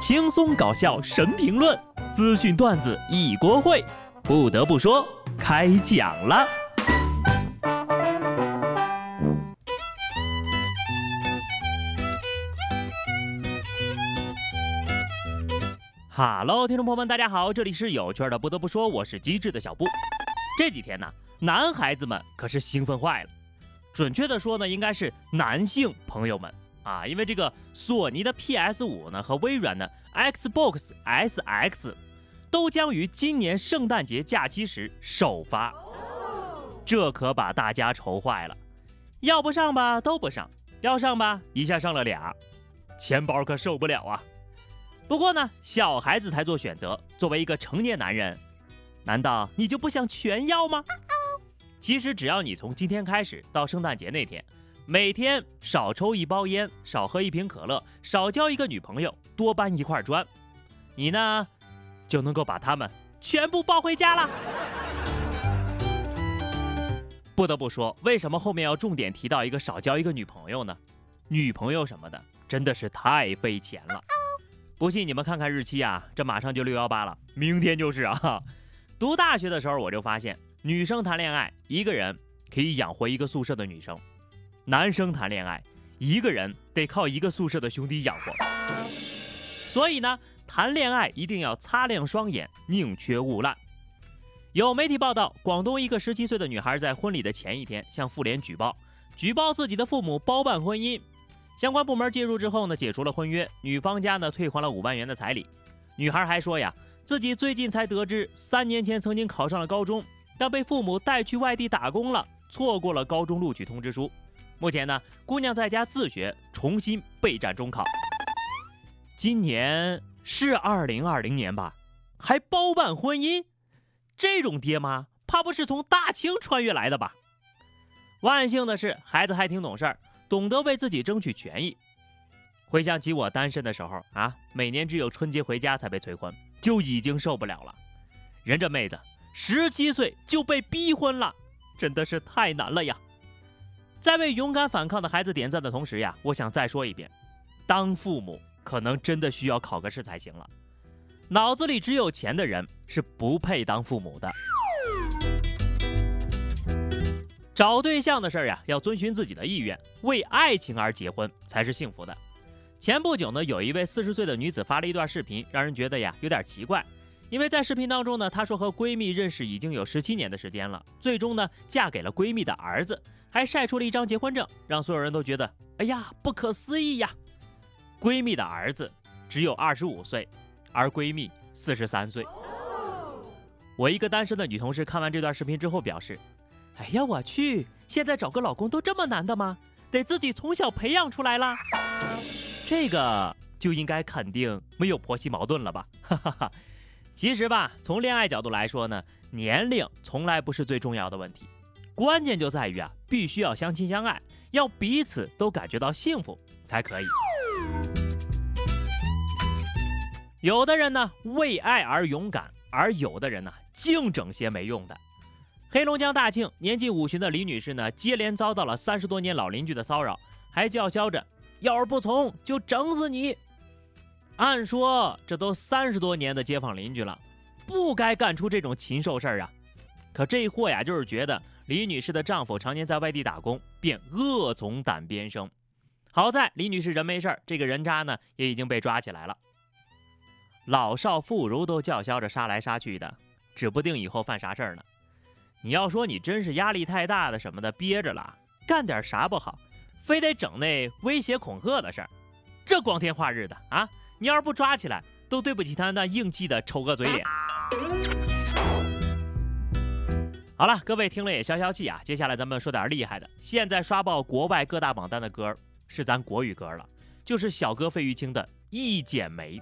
轻松搞笑神评论，资讯段子一锅烩。不得不说，开讲了。哈喽，听众朋友们，大家好，这里是有趣的。不得不说，我是机智的小布。这几天呢，男孩子们可是兴奋坏了。准确的说呢，应该是男性朋友们啊，因为这个索尼的 PS 五呢和微软的 Xbox S X 都将于今年圣诞节假期时首发，这可把大家愁坏了。要不上吧都不上，要上吧一下上了俩，钱包可受不了啊。不过呢，小孩子才做选择，作为一个成年男人，难道你就不想全要吗？其实只要你从今天开始到圣诞节那天，每天少抽一包烟，少喝一瓶可乐，少交一个女朋友，多搬一块砖，你呢就能够把他们全部抱回家了。不得不说，为什么后面要重点提到一个少交一个女朋友呢？女朋友什么的真的是太费钱了。不信你们看看日期啊，这马上就六幺八了，明天就是啊。读大学的时候我就发现。女生谈恋爱，一个人可以养活一个宿舍的女生；男生谈恋爱，一个人得靠一个宿舍的兄弟养活。所以呢，谈恋爱一定要擦亮双眼，宁缺毋滥。有媒体报道，广东一个十七岁的女孩在婚礼的前一天向妇联举报，举报自己的父母包办婚姻。相关部门介入之后呢，解除了婚约，女方家呢退还了五万元的彩礼。女孩还说呀，自己最近才得知，三年前曾经考上了高中。但被父母带去外地打工了，错过了高中录取通知书。目前呢，姑娘在家自学，重新备战中考。今年是二零二零年吧？还包办婚姻？这种爹妈怕不是从大清穿越来的吧？万幸的是，孩子还挺懂事儿，懂得为自己争取权益。回想起我单身的时候啊，每年只有春节回家才被催婚，就已经受不了了。人这妹子。十七岁就被逼婚了，真的是太难了呀！在为勇敢反抗的孩子点赞的同时呀，我想再说一遍，当父母可能真的需要考个试才行了。脑子里只有钱的人是不配当父母的。找对象的事儿呀，要遵循自己的意愿，为爱情而结婚才是幸福的。前不久呢，有一位四十岁的女子发了一段视频，让人觉得呀有点奇怪。因为在视频当中呢，她说和闺蜜认识已经有十七年的时间了，最终呢嫁给了闺蜜的儿子，还晒出了一张结婚证，让所有人都觉得哎呀不可思议呀！闺蜜的儿子只有二十五岁，而闺蜜四十三岁。我一个单身的女同事看完这段视频之后表示：“哎呀我去，现在找个老公都这么难的吗？得自己从小培养出来啦。这个就应该肯定没有婆媳矛盾了吧？”哈哈哈。其实吧，从恋爱角度来说呢，年龄从来不是最重要的问题，关键就在于啊，必须要相亲相爱，要彼此都感觉到幸福才可以。有的人呢为爱而勇敢，而有的人呢净整些没用的。黑龙江大庆年近五旬的李女士呢，接连遭到了三十多年老邻居的骚扰，还叫嚣着要是不从就整死你。按说这都三十多年的街坊邻居了，不该干出这种禽兽事儿啊！可这货呀，就是觉得李女士的丈夫常年在外地打工，便恶从胆边生。好在李女士人没事儿，这个人渣呢也已经被抓起来了。老少妇孺都叫嚣着杀来杀去的，指不定以后犯啥事儿呢。你要说你真是压力太大的什么的憋着了，干点啥不好，非得整那威胁恐吓的事儿，这光天化日的啊！你要是不抓起来，都对不起他那硬气的丑恶嘴脸。好了，各位听了也消消气啊。接下来咱们说点厉害的。现在刷爆国外各大榜单的歌是咱国语歌了，就是小哥费玉清的《一剪梅》，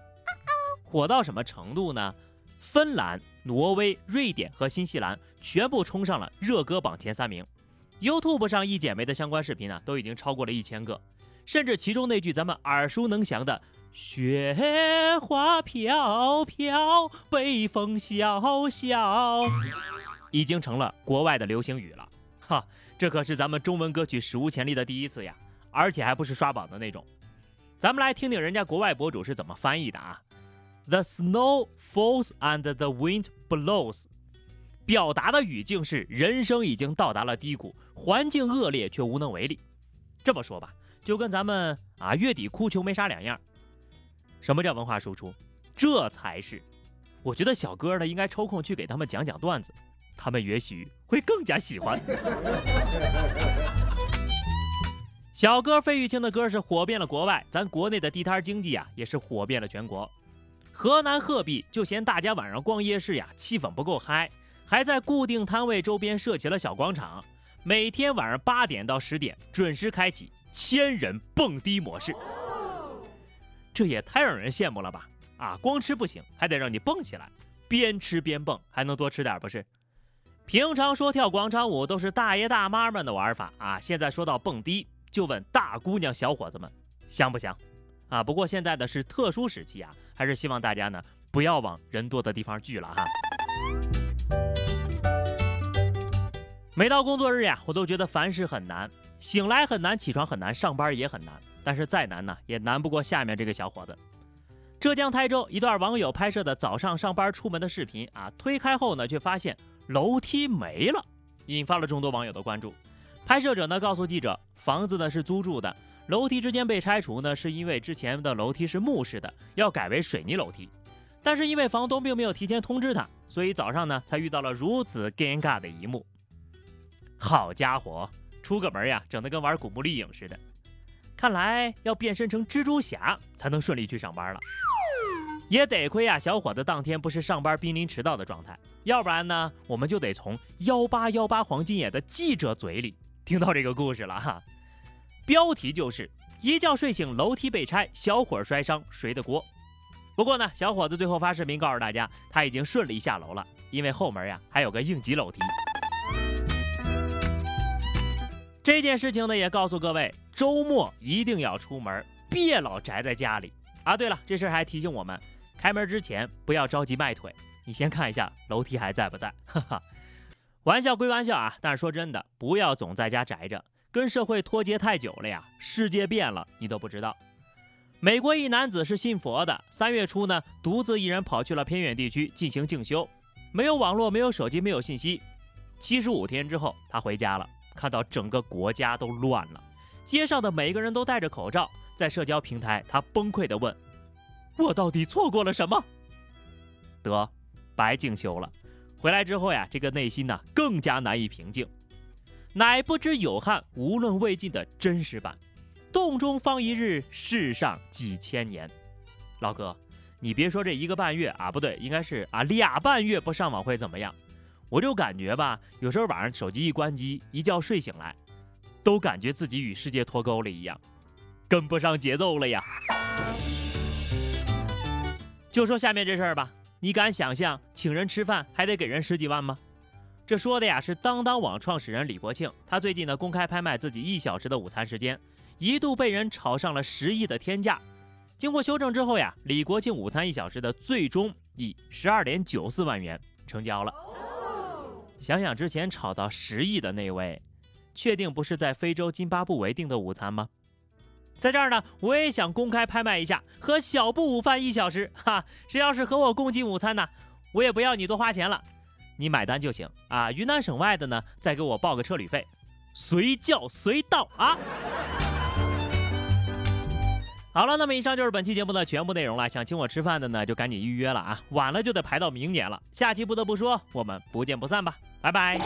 火到什么程度呢？芬兰、挪威、瑞典和新西兰全部冲上了热歌榜前三名。YouTube 上《一剪梅》的相关视频呢，都已经超过了一千个，甚至其中那句咱们耳熟能详的。雪花飘飘，北风萧萧，已经成了国外的流行语了。哈，这可是咱们中文歌曲史无前例的第一次呀，而且还不是刷榜的那种。咱们来听听人家国外博主是怎么翻译的啊。The snow falls and the wind blows，表达的语境是人生已经到达了低谷，环境恶劣却无能为力。这么说吧，就跟咱们啊月底哭穷没啥两样。什么叫文化输出？这才是，我觉得小哥呢应该抽空去给他们讲讲段子，他们也许会更加喜欢。小哥费玉清的歌是火遍了国外，咱国内的地摊经济啊也是火遍了全国。河南鹤壁就嫌大家晚上逛夜市呀气氛不够嗨，还在固定摊位周边设起了小广场，每天晚上八点到十点准时开启千人蹦迪模式。这也太让人羡慕了吧！啊，光吃不行，还得让你蹦起来，边吃边蹦，还能多吃点不是？平常说跳广场舞都是大爷大妈们的玩法啊，现在说到蹦迪，就问大姑娘小伙子们香不香？啊，不过现在的是特殊时期啊，还是希望大家呢不要往人多的地方聚了哈。每到工作日呀，我都觉得凡事很难，醒来很难，起床很难，上班也很难。但是再难呢，也难不过下面这个小伙子。浙江台州一段网友拍摄的早上上班出门的视频啊，推开后呢，却发现楼梯没了，引发了众多网友的关注。拍摄者呢告诉记者，房子呢是租住的，楼梯之间被拆除呢，是因为之前的楼梯是木式的，要改为水泥楼梯。但是因为房东并没有提前通知他，所以早上呢才遇到了如此尴尬的一幕。好家伙，出个门呀，整得跟玩古墓丽影似的。看来要变身成蜘蛛侠才能顺利去上班了，也得亏啊，小伙子当天不是上班濒临迟到的状态，要不然呢，我们就得从幺八幺八黄金眼的记者嘴里听到这个故事了哈。标题就是一觉睡醒楼梯被拆，小伙摔伤谁的锅？不过呢，小伙子最后发视频告诉大家，他已经顺利下楼了，因为后门呀还有个应急楼梯。这件事情呢，也告诉各位。周末一定要出门，别老宅在家里啊！对了，这事儿还提醒我们，开门之前不要着急迈腿，你先看一下楼梯还在不在。哈哈，玩笑归玩笑啊，但是说真的，不要总在家宅着，跟社会脱节太久了呀，世界变了你都不知道。美国一男子是信佛的，三月初呢，独自一人跑去了偏远地区进行静修，没有网络，没有手机，没有信息。七十五天之后，他回家了，看到整个国家都乱了。街上的每个人都戴着口罩，在社交平台，他崩溃地问：“我到底错过了什么？”得，白静修了。回来之后呀，这个内心呢更加难以平静。乃不知有汉无论魏晋的真实版，洞中方一日，世上几千年。老哥，你别说这一个半月啊，不对，应该是啊俩半月不上网会怎么样？我就感觉吧，有时候晚上手机一关机，一觉睡醒来。都感觉自己与世界脱钩了一样，跟不上节奏了呀。就说下面这事儿吧，你敢想象请人吃饭还得给人十几万吗？这说的呀是当当网创始人李国庆，他最近呢公开拍卖自己一小时的午餐时间，一度被人炒上了十亿的天价。经过修正之后呀，李国庆午餐一小时的最终以十二点九四万元成交了。想想之前炒到十亿的那位。确定不是在非洲津巴布韦订的午餐吗？在这儿呢，我也想公开拍卖一下，和小布午饭一小时，哈，谁要是和我共进午餐呢，我也不要你多花钱了，你买单就行啊。云南省外的呢，再给我报个车旅费，随叫随到啊。好了，那么以上就是本期节目的全部内容了。想请我吃饭的呢，就赶紧预约了啊，晚了就得排到明年了。下期不得不说，我们不见不散吧，拜拜。